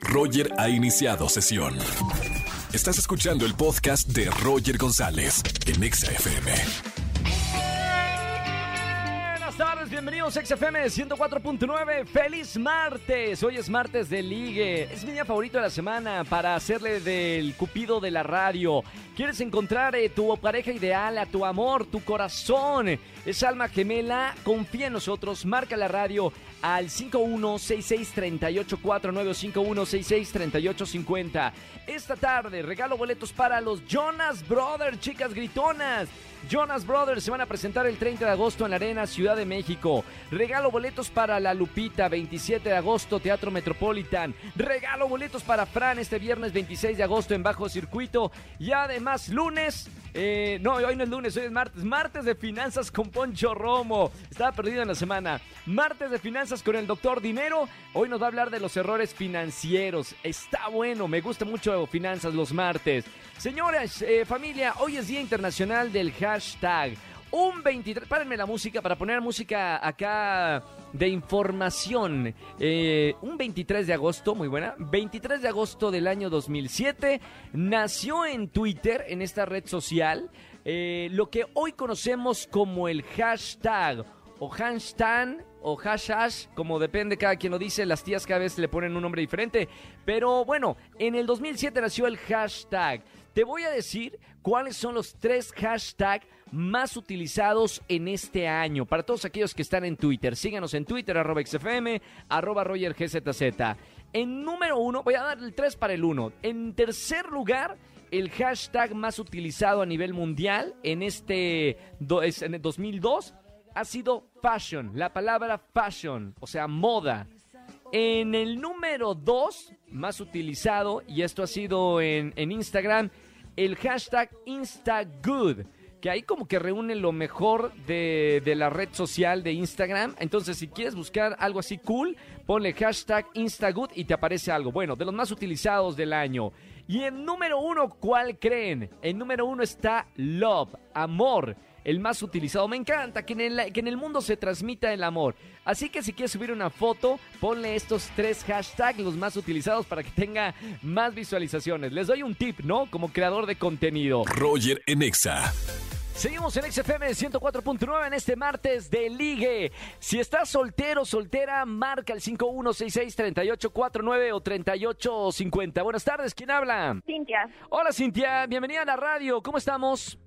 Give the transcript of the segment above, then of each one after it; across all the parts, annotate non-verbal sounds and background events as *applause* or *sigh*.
Roger ha iniciado sesión. Estás escuchando el podcast de Roger González en Exa FM. Buenas tardes, bienvenidos a XFM 104.9. ¡Feliz martes! Hoy es martes de ligue. Es mi día favorito de la semana para hacerle del cupido de la radio. ¿Quieres encontrar eh, tu pareja ideal, a tu amor, tu corazón? Es alma gemela. Confía en nosotros. Marca la radio al 51663849 51663850. Esta tarde regalo boletos para los Jonas Brothers, chicas gritonas. Jonas Brothers se van a presentar el 30 de agosto en la Arena Ciudad de México. Regalo boletos para La Lupita, 27 de agosto, Teatro Metropolitan. Regalo boletos para Fran este viernes 26 de agosto en Bajo Circuito. Y además, lunes, eh, no, hoy no es lunes, hoy es martes. Martes de finanzas con Poncho Romo. Estaba perdido en la semana. Martes de finanzas con el doctor Dinero. Hoy nos va a hablar de los errores financieros. Está bueno, me gusta mucho finanzas los martes. Señoras, eh, familia, hoy es Día Internacional del Hashtag. Un 23, párenme la música para poner música acá de información. Eh, un 23 de agosto, muy buena. 23 de agosto del año 2007, nació en Twitter, en esta red social, eh, lo que hoy conocemos como el hashtag o hashtag o hashash, como depende cada quien lo dice, las tías cada vez le ponen un nombre diferente. Pero bueno, en el 2007 nació el hashtag. Te voy a decir cuáles son los tres hashtags más utilizados en este año. Para todos aquellos que están en Twitter, síganos en Twitter, arroba XFM, arroba RogerGZZ. En número uno, voy a dar el 3 para el 1. En tercer lugar, el hashtag más utilizado a nivel mundial en este el 2002 ha sido fashion, la palabra fashion, o sea, moda. En el número 2 más utilizado, y esto ha sido en, Instagram, el hashtag InstaGood, que ahí como que reúne lo mejor de, de, la red social de Instagram. Entonces, si quieres buscar algo así cool, ponle hashtag InstaGood y te aparece algo. Bueno, de los más utilizados del año. Y en número uno, ¿cuál creen? En número uno está Love, amor el más utilizado. Me encanta que en, el, que en el mundo se transmita el amor. Así que si quieres subir una foto, ponle estos tres hashtags, los más utilizados, para que tenga más visualizaciones. Les doy un tip, ¿no? Como creador de contenido. Roger Enexa. Seguimos en XFM 104.9 en este martes de ligue. Si estás soltero, soltera, marca el 5166-3849 o 3850. Buenas tardes, ¿quién habla? Cintia. Hola Cintia, bienvenida a la radio. ¿Cómo estamos?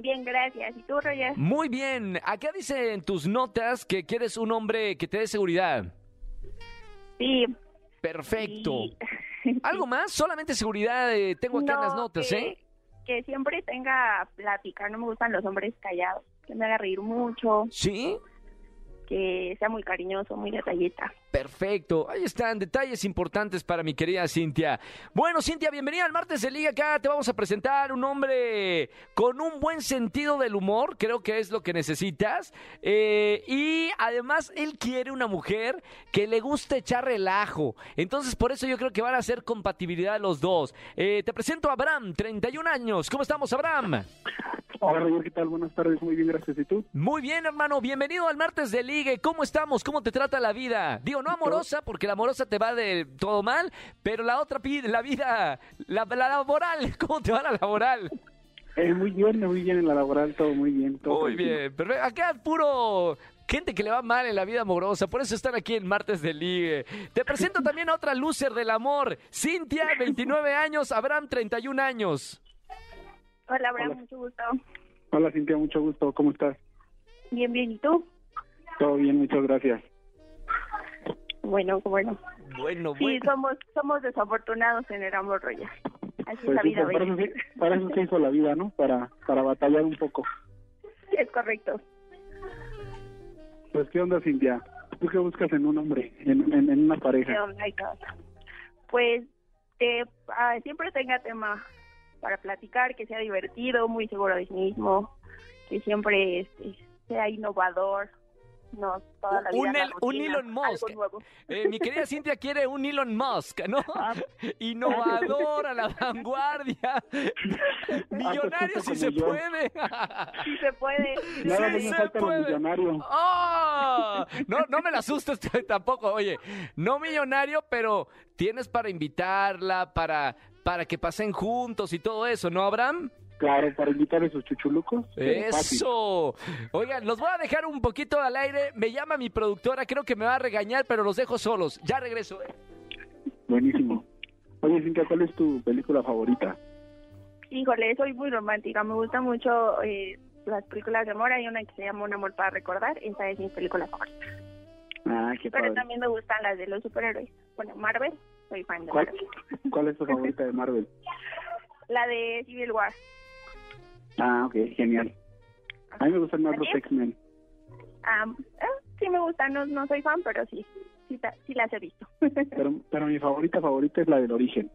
Bien, gracias. ¿Y tú, Roger? Muy bien. Acá dice en tus notas que quieres un hombre que te dé seguridad. Sí. Perfecto. Sí. *laughs* ¿Algo más? Solamente seguridad. Eh, tengo acá no, las notas, que, ¿eh? Que siempre tenga plática. No me gustan los hombres callados. Que me haga reír mucho. ¿Sí? Que sea muy cariñoso, muy detallista. Perfecto, ahí están detalles importantes para mi querida Cintia. Bueno, Cintia, bienvenida al martes de Liga. Acá te vamos a presentar un hombre con un buen sentido del humor, creo que es lo que necesitas. Eh, y además, él quiere una mujer que le guste echar relajo. Entonces, por eso yo creo que van a ser compatibilidad los dos. Eh, te presento a Abraham, 31 años. ¿Cómo estamos, Abraham? Hola, Roger, ¿qué tal? Buenas tardes, muy bien, gracias. ¿Y tú? Muy bien, hermano. Bienvenido al martes de Ligue. ¿Cómo estamos? ¿Cómo te trata la vida? Digo, no amorosa, porque la amorosa te va de todo mal, pero la otra, la vida, la, la laboral, *laughs* ¿cómo te va la laboral? Eh, muy bien, muy bien en la laboral, todo muy bien. Todo muy bien, perfecto. Acá puro gente que le va mal en la vida amorosa, por eso están aquí en Martes de Ligue. Te presento *laughs* también a otra loser del amor, Cintia, 29 años, Abraham, 31 años. Hola, Abraham, Hola. mucho gusto. Hola, Cintia, mucho gusto. ¿Cómo estás? Bien, bien. ¿Y tú? Todo bien, muchas gracias. Bueno, bueno. Bueno, Sí, bueno. somos somos desafortunados en el amor, Roger. Así es Pues la sí, vida, para, para eso se hizo la vida, ¿no? Para, para batallar un poco. Es correcto. Pues, ¿qué onda, Cintia? ¿Tú qué buscas en un hombre, en, en, en una pareja? My God. Pues que ah, siempre tenga tema para platicar, que sea divertido, muy seguro de sí mismo, que siempre este, sea innovador, No, toda la vida. Un la un Elon Musk. Eh, mi querida Cintia quiere un Elon Musk, ¿no? Ah. *laughs* Innovador, a la vanguardia. *laughs* Millonario si se puede. *laughs* Sí se puede. sí se puede. se millonario. ¡Oh! No, no me la asustes tampoco. Oye, no millonario, pero tienes para invitarla, para, para que pasen juntos y todo eso, ¿no, Abraham? Claro, para invitar a esos chuchulucos. Eso. Oigan, los voy a dejar un poquito al aire. Me llama mi productora, creo que me va a regañar, pero los dejo solos. Ya regreso. ¿eh? Buenísimo. Oye, Cintia, ¿cuál es tu película favorita? Híjole, soy muy romántica. Me gusta mucho eh, las películas de amor. Hay una que se llama Un amor para recordar. Esa es mi película favorita. Ah, qué Pero padre. también me gustan las de los superhéroes. Bueno, Marvel. Soy fan de ¿Cuál, Marvel. ¿Cuál es tu *laughs* favorita de Marvel? La de Civil War. Ah, ok, genial. A mí me gustan más los. X-Men. Ah, eh, sí me gustan. No, no soy fan, pero sí. Sí, sí las he visto. *laughs* Pero, pero mi favorita favorita es la del origen,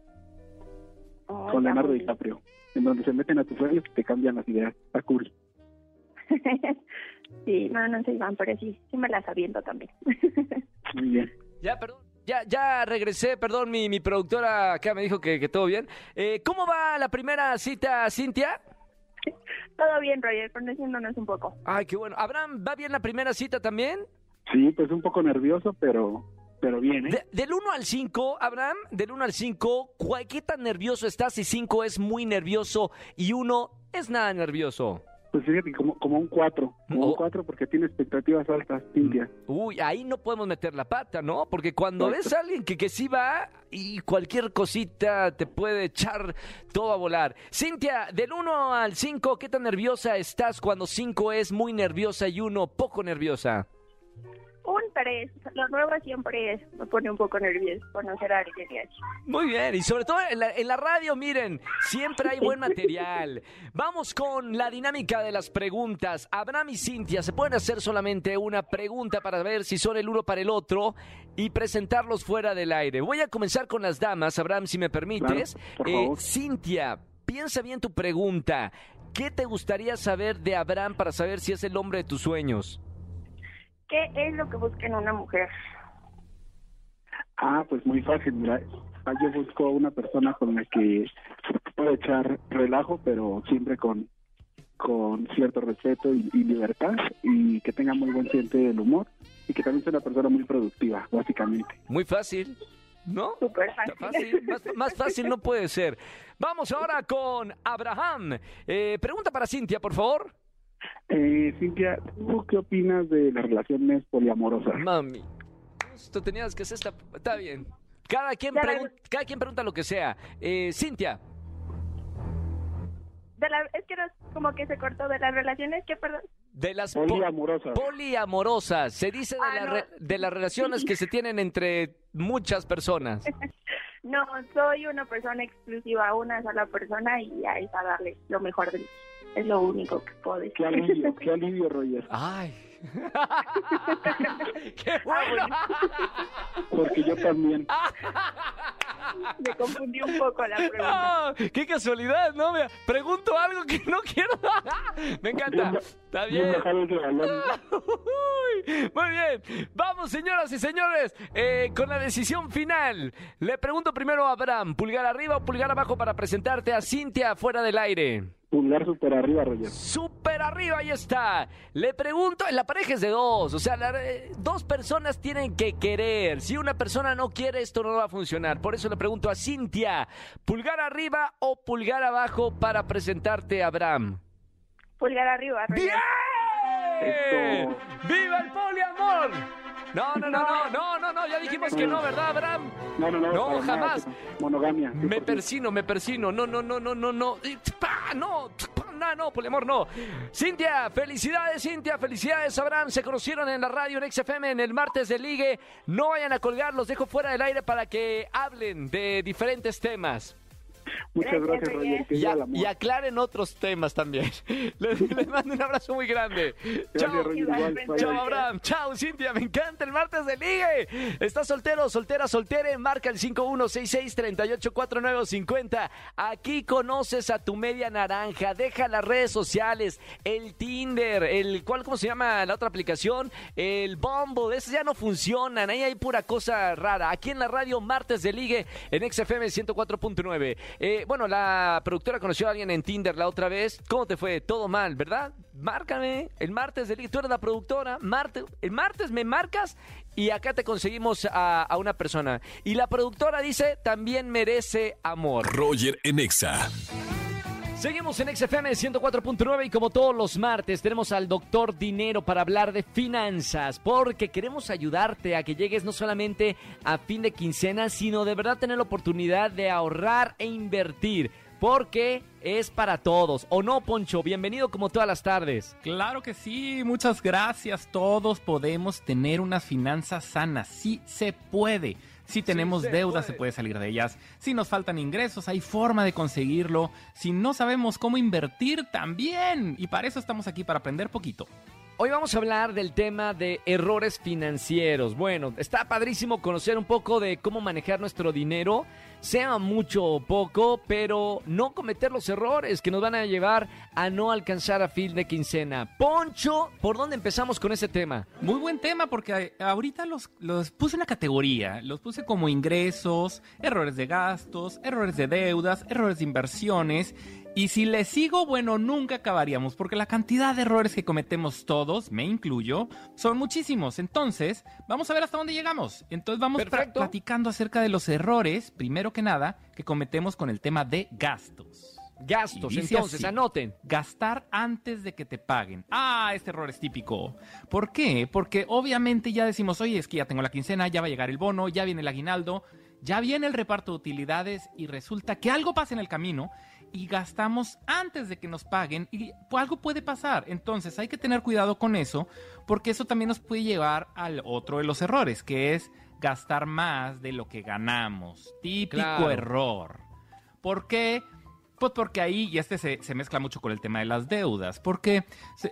Oh, con Leonardo muy DiCaprio, en donde se meten a tus sueños y te cambian las ideas. Está cool. *laughs* sí, no, no soy fan, pero sí, sí me las aviento también. Muy bien. Ya, perdón. Ya, ya regresé, perdón, mi, mi productora acá me dijo que, que todo bien. Eh, ¿Cómo va la primera cita, Cintia? Todo bien, Roger, conociéndonos un poco. Ay, qué bueno. Abraham, ¿va bien la primera cita también? Sí, pues un poco nervioso, pero, pero bien, ¿eh? De- del 1 al 5, Abraham, del 1 al 5, ¿cuál- ¿qué tan nervioso estás si 5 es muy nervioso y 1 es nada nervioso? Pues fíjate, como, como un 4, como Oh. un 4 porque tiene expectativas altas, Cintia. Uy, ahí no podemos meter la pata, ¿no? Porque cuando Exacto. ves a alguien que, que sí va y cualquier cosita te puede echar todo a volar. Cintia, del 1 al 5, ¿qué tan nerviosa estás cuando 5 es muy nerviosa y 1 poco nerviosa? Un 3. Lo nuevo siempre es- me pone un poco nervioso conocer a alguien y así. Muy bien, y sobre todo en la, en la radio, miren, siempre hay buen material. Vamos con la dinámica de las preguntas. Abraham y Cintia se pueden hacer solamente una pregunta para ver si son el uno para el otro y presentarlos fuera del aire. Voy a comenzar con las damas, Abraham, si me permites. Claro, por Eh, favor. Cintia, piensa bien tu pregunta. ¿Qué te gustaría saber de Abraham para saber si es el hombre de tus sueños? ¿Qué es lo que busca en una mujer? Ah, pues muy fácil, mira. Yo busco una persona con la que pueda echar relajo, pero siempre con, con cierto respeto y, y libertad, y que tenga muy buen sentido del humor, y que también sea una persona muy productiva, básicamente. Muy fácil, ¿no? Súper fácil, más, más fácil no puede ser. Vamos ahora con Abraham. Eh, pregunta para Cintia, por favor. Eh, Cintia, ¿tú qué opinas de las relaciones poliamorosas? Mami, esto tenías que hacer esta... Está bien. Cada quien, pregun- cada quien pregunta lo que sea. Eh, Cintia, De la, es que no- como que se cortó de las relaciones, que perdón. de las po- Poliamorosas. poliamorosas, se dice de, Ah, la no. re- de las relaciones que se tienen entre muchas personas. *laughs* No, soy una persona exclusiva, una sola persona y a esa darle lo mejor de mí. Es lo único que puedo decir. Qué alivio, qué alivio, Roger. Ay. *laughs* ¡Qué bueno! Porque yo también. *laughs* Me confundí un poco la pregunta. Ah, ¡Qué casualidad! No, pregunto algo que no quiero. *laughs* Me encanta. Está Bien Muy bien. Vamos, señoras y señores, eh, con la decisión final. Le pregunto primero a Abraham, ¿pulgar arriba o pulgar abajo para presentarte a Cintia fuera del aire? Pulgar super arriba, Roger. Súper arriba, ahí está. Le pregunto, la pareja es de dos, o sea, la- eh, dos personas tienen que querer. Si una persona no quiere, esto no va a funcionar. Por eso le pregunto a Cintia, ¿pulgar arriba o pulgar abajo para presentarte a Abraham? Pulgar arriba, Roger. ¡Bien! ¡Viva el poliamor! No, no, no, no, no, no, no, ya dijimos que no, ¿verdad, Abraham? No, no, no. No, nada, jamás. Monogamia. Me 100%. persino, me persino. No, no, no, no, no, no. No, no, no, poliamor, no. Cintia, felicidades, Cintia, felicidades, Abraham. Se conocieron en la radio en XFM en el martes de Ligue. No vayan a colgar, los dejo fuera del aire para que hablen de diferentes temas. Muchas Gracias, gracias, Roger. Roger. Que Y, a- aclaren otros temas también. *laughs* Les, les *laughs* mando un abrazo muy grande. Chao. Chao, Abraham. Chao, Cintia. Me encanta el martes de ligue. ¿Estás soltero, soltera, soltere? Marca el 5166-384950. Aquí conoces a tu media naranja. Deja las redes sociales, el Tinder, el ¿cuál, ¿cómo se llama la otra aplicación? El Bumble. Esos ya no funcionan. Ahí hay pura cosa rara. Aquí en la radio, martes de ligue, en XFM 104.9. Eh, bueno, la productora conoció a alguien en Tinder la otra vez. ¿Cómo te fue? Todo mal, ¿verdad? Márcame el martes de ligue. Tú eres la productora. Martes, el martes me marcas y acá te conseguimos a, a una persona. Y la productora dice, también merece amor. Roger en Exa. Seguimos en XFM 104.9 y como todos los martes tenemos al doctor Dinero para hablar de finanzas porque queremos ayudarte a que llegues no solamente a fin de quincena, sino de verdad tener la oportunidad de ahorrar e invertir porque es para todos. ¿O no, Poncho? Bienvenido como todas las tardes. Claro que sí, muchas gracias. Todos podemos tener unas finanzas sanas. Sí se puede. Si tenemos deudas, puede. se puede salir de ellas. Si nos faltan ingresos, hay forma de conseguirlo. Si no sabemos cómo invertir, también. Y para eso estamos aquí, para aprender poquito. Hoy vamos a hablar del tema de errores financieros. Bueno, está padrísimo conocer un poco de cómo manejar nuestro dinero, sea mucho o poco, pero no cometer los errores que nos van a llevar a no alcanzar a fin de quincena. Poncho, ¿por dónde empezamos con ese tema? Muy buen tema porque ahorita los, los puse en una categoría. Los puse como ingresos, errores de gastos, errores de deudas, errores de inversiones. Y si le sigo, bueno, nunca acabaríamos porque la cantidad de errores que cometemos todos, me incluyo, son muchísimos. Entonces, vamos a ver hasta dónde llegamos. Entonces vamos platicando acerca de los errores, primero que nada, que cometemos con el tema de gastos. Gastos, entonces, así. anoten. Gastar antes de que te paguen. Ah, este error es típico. ¿Por qué? Porque obviamente ya decimos, oye, es que ya tengo la quincena, ya va a llegar el bono, ya viene el aguinaldo, ya viene el reparto de utilidades y resulta que algo pasa en el camino y gastamos antes de que nos paguen y algo puede pasar. Entonces hay que tener cuidado con eso porque eso también nos puede llevar al otro de los errores, que es gastar más de lo que ganamos. Típico Claro. error. ¿Por qué? Pues porque ahí, y este se, se mezcla mucho con el tema de las deudas, porque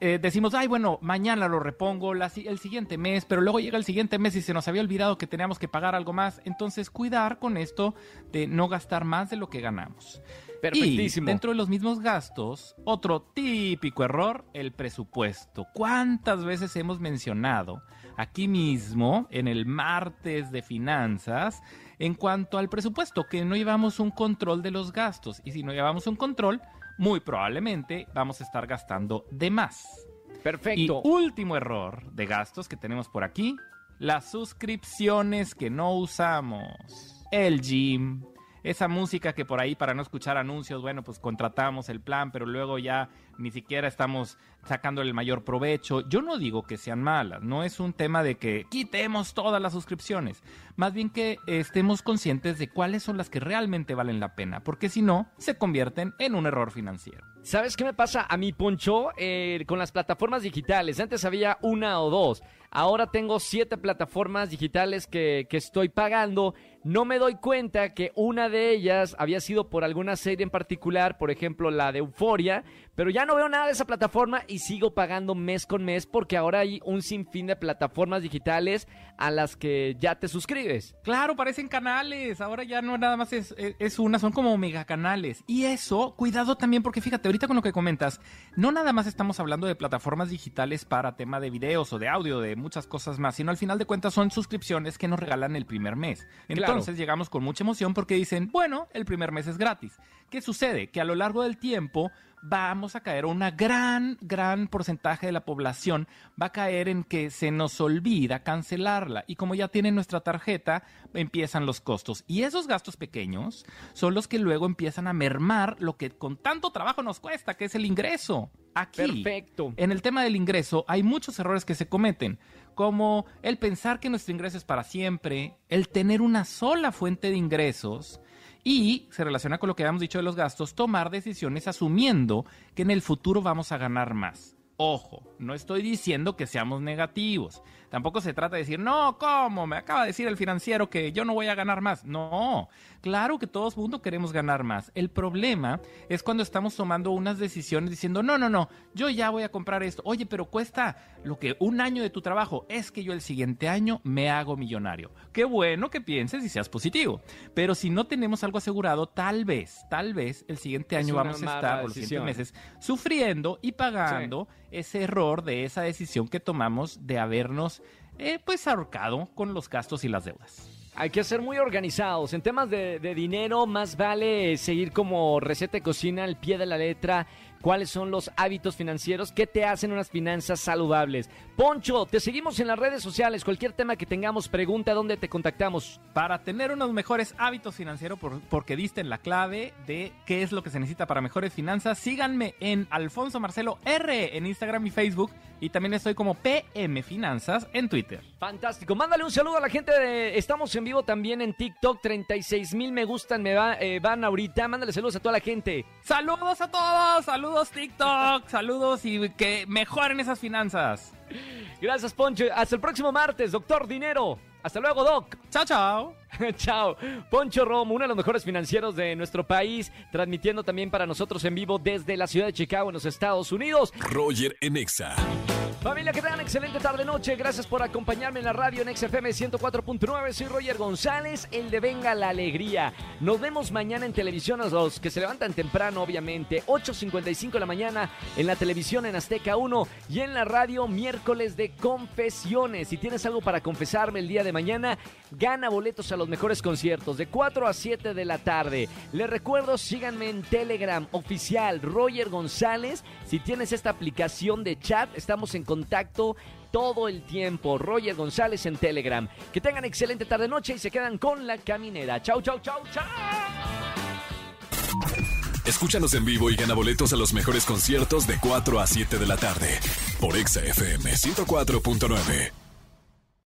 eh, decimos, ay, bueno, mañana lo repongo la el siguiente mes, pero luego llega el siguiente mes y se nos había olvidado que teníamos que pagar algo más. Entonces, cuidar con esto de no gastar más de lo que ganamos. Perfectísimo. Y dentro de los mismos gastos, otro típico error, el presupuesto. ¿Cuántas veces hemos mencionado aquí mismo, en el martes de finanzas, en cuanto al presupuesto, que no llevamos un control de los gastos? Y si no llevamos un control, muy probablemente vamos a estar gastando de más. Perfecto. Y último error de gastos que tenemos por aquí, las suscripciones que no usamos. El gym, esa música que por ahí para no escuchar anuncios, bueno, pues contratamos el plan, pero luego ya ni siquiera estamos sacándole el mayor provecho. Yo no digo que sean malas, no es un tema de que quitemos todas las suscripciones, más bien que estemos conscientes de cuáles son las que realmente valen la pena, porque si no, se convierten en un error financiero. ¿Sabes qué me pasa a mi Poncho Eh, con las plataformas digitales? Antes había una o dos. Ahora tengo siete plataformas digitales que, que estoy pagando. No me doy cuenta que una de ellas había sido por alguna serie en particular, por ejemplo la de Euforia, pero ya no veo nada de esa plataforma y sigo pagando mes con mes porque ahora hay un sinfín de plataformas digitales a las que ya te suscribes. Claro, parecen canales. Ahora ya no nada más es, es- es una, son como megacanales. Y eso, cuidado también, porque fíjate, ahorita con lo que comentas, no nada más estamos hablando de plataformas digitales para tema de videos o de audio, de muchas cosas más, sino al final de cuentas son suscripciones que nos regalan el primer mes. Entonces llegamos con mucha emoción porque dicen, bueno, el primer mes es gratis. ¿Qué sucede? Que a lo largo del tiempo vamos a caer, una gran, gran porcentaje de la población va a caer en que se nos olvida cancelarla. Y como ya tienen nuestra tarjeta, empiezan los costos. Y esos gastos pequeños son los que luego empiezan a mermar lo que con tanto trabajo nos cuesta, que es el ingreso. Aquí, Perfecto. en el tema del ingreso, hay muchos errores que se cometen, como el pensar que nuestro ingreso es para siempre, el tener una sola fuente de ingresos y se relaciona con lo que habíamos dicho de los gastos, tomar decisiones asumiendo que en el futuro vamos a ganar más. Ojo, no estoy diciendo que seamos negativos. Tampoco se trata de decir, no, ¿cómo? Me acaba de decir el financiero que yo no voy a ganar más. No, claro que todos mundo queremos ganar más. El problema es cuando estamos tomando unas decisiones diciendo, no, no, no, yo ya voy a comprar esto. Oye, pero cuesta lo que un año de tu trabajo. Es que yo el siguiente año me hago millonario. Qué bueno que pienses y seas positivo. Pero si no tenemos algo asegurado, tal vez, tal vez el siguiente año vamos a estar, o los siguientes meses, sufriendo y pagando ese error de esa decisión que tomamos de habernos eh, pues ahorcado con los gastos y las deudas. Hay que ser muy organizados. En temas de, de, dinero, más vale seguir como receta de cocina al pie de la letra cuáles son los hábitos financieros que te hacen unas finanzas saludables. Poncho, te seguimos en las redes sociales. Cualquier tema que tengamos, pregunta dónde te contactamos. Para tener unos mejores hábitos financieros, porque diste en la clave de qué es lo que se necesita para mejores finanzas, síganme en Alfonso Marcelo R en Instagram y Facebook. Y también estoy como PM Finanzas en Twitter. Fantástico. Mándale un saludo a la gente de. Estamos en vivo también en TikTok. 36 mil me gustan, me va, eh, van ahorita. Mándale saludos a toda la gente. Saludos a todos. Saludos Saludos TikTok, saludos y que mejoren esas finanzas. Gracias Poncho, hasta el próximo martes, doctor Dinero. Hasta luego, Doc. Chao, chao. *laughs* chao. Poncho Romo, uno de los mejores financieros de nuestro país, transmitiendo también para nosotros en vivo desde la ciudad de Chicago, en los Estados Unidos. Roger Enexa. Familia, que tengan excelente tarde-noche. Gracias por acompañarme en la radio en XFM 104.9. Soy Roger González, el de Venga la Alegría. Nos vemos mañana en televisión a los que se levantan temprano, obviamente. 8.55 de la mañana en la televisión en Azteca 1 y en la radio miércoles de confesiones. Si tienes algo para confesarme el día de mañana, gana boletos a los mejores conciertos de 4 a 7 de la tarde. Les recuerdo, síganme en Telegram oficial Roger González. Si tienes esta aplicación de chat, estamos en contacto todo el tiempo. Roger González en Telegram. Que tengan excelente tarde noche y se quedan con la caminera. Chau, chau, chau, chau. Escúchanos en vivo y gana boletos a los mejores conciertos de 4 a 7 de la tarde por Exa FM 104.9.